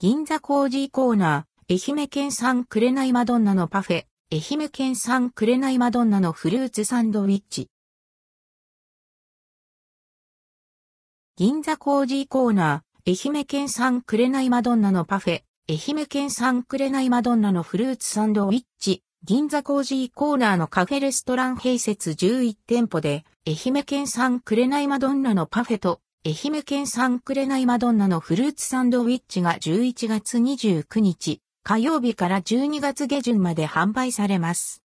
銀座コージーコーナー、愛媛県産紅マドンナのパフェ、愛媛県産紅マドンナのフルーツサンドウィッチ。銀座コージーコーナー、愛媛県産紅マドンナのパフェ、愛媛県産紅マドンナのフルーツサンドウィッチ。銀座コージーコーナーのカフェレストラン併設11店舗で、愛媛県産紅マドンナのパフェと愛媛県産紅マドンナのフルーツサンドウィッチが11月29日火曜日から12月下旬まで販売されます。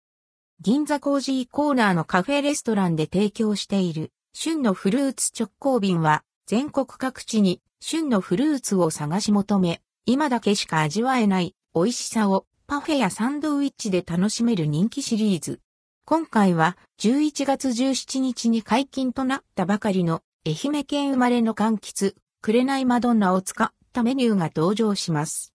銀座コージーコーナーのカフェレストランで提供している旬のフルーツ直行便は全国各地に旬のフルーツを探し求め、今だけしか味わえない美味しさをパフェやサンドウィッチで楽しめる人気シリーズ。今回は11月17日に解禁となったばかりの愛媛県生まれの柑橘、紅マドンナを使ったメニューが登場します。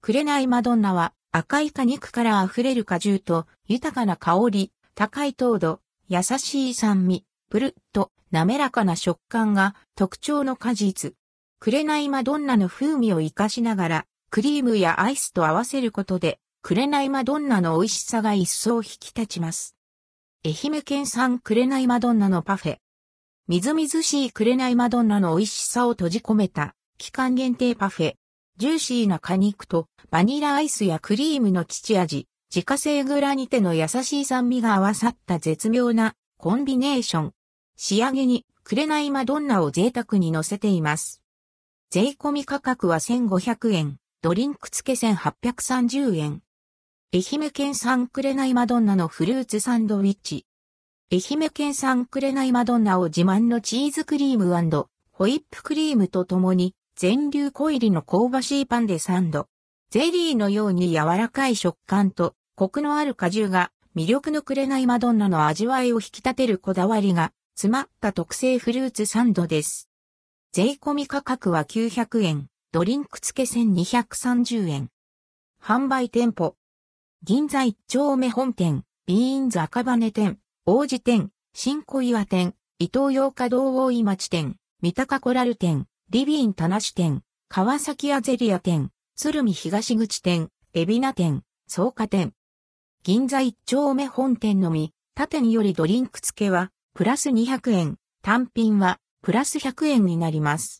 紅マドンナは赤い果肉から溢れる果汁と豊かな香り、高い糖度、優しい酸味、プルッと滑らかな食感が特徴の果実。紅マドンナの風味を活かしながら、クリームやアイスと合わせることで、紅マドンナの美味しさが一層引き立ちます。愛媛県産紅マドンナのパフェ。みずみずしい紅マドンナの美味しさを閉じ込めた期間限定パフェ。ジューシーな果肉とバニラアイスやクリームの父味、自家製グラニテの優しい酸味が合わさった絶妙なコンビネーション。仕上げに紅マドンナを贅沢に乗せています。税込み価格は1500円、ドリンク付け1830円。愛媛県産紅マドンナのフルーツサンドウィッチ。愛媛県産紅マドンナを自慢のチーズクリームホイップクリームとともに全粒粉入りの香ばしいパンでサンド。ゼリーのように柔らかい食感とコクのある果汁が魅力の紅マドンナの味わいを引き立てるこだわりが詰まった特製フルーツサンドです。税込み価格は900円、ドリンク付け1230円。販売店舗。銀座一丁目本店、ビーンズ赤羽店、王子店、新小岩店、伊東洋華堂大井町店、三鷹コラル店、リビン田無店、川崎アゼリア店、鶴見東口店、海老名店、草加店。銀座一丁目本店のみ、縦によりドリンク付けは、プラス200円、単品は、プラス100円になります。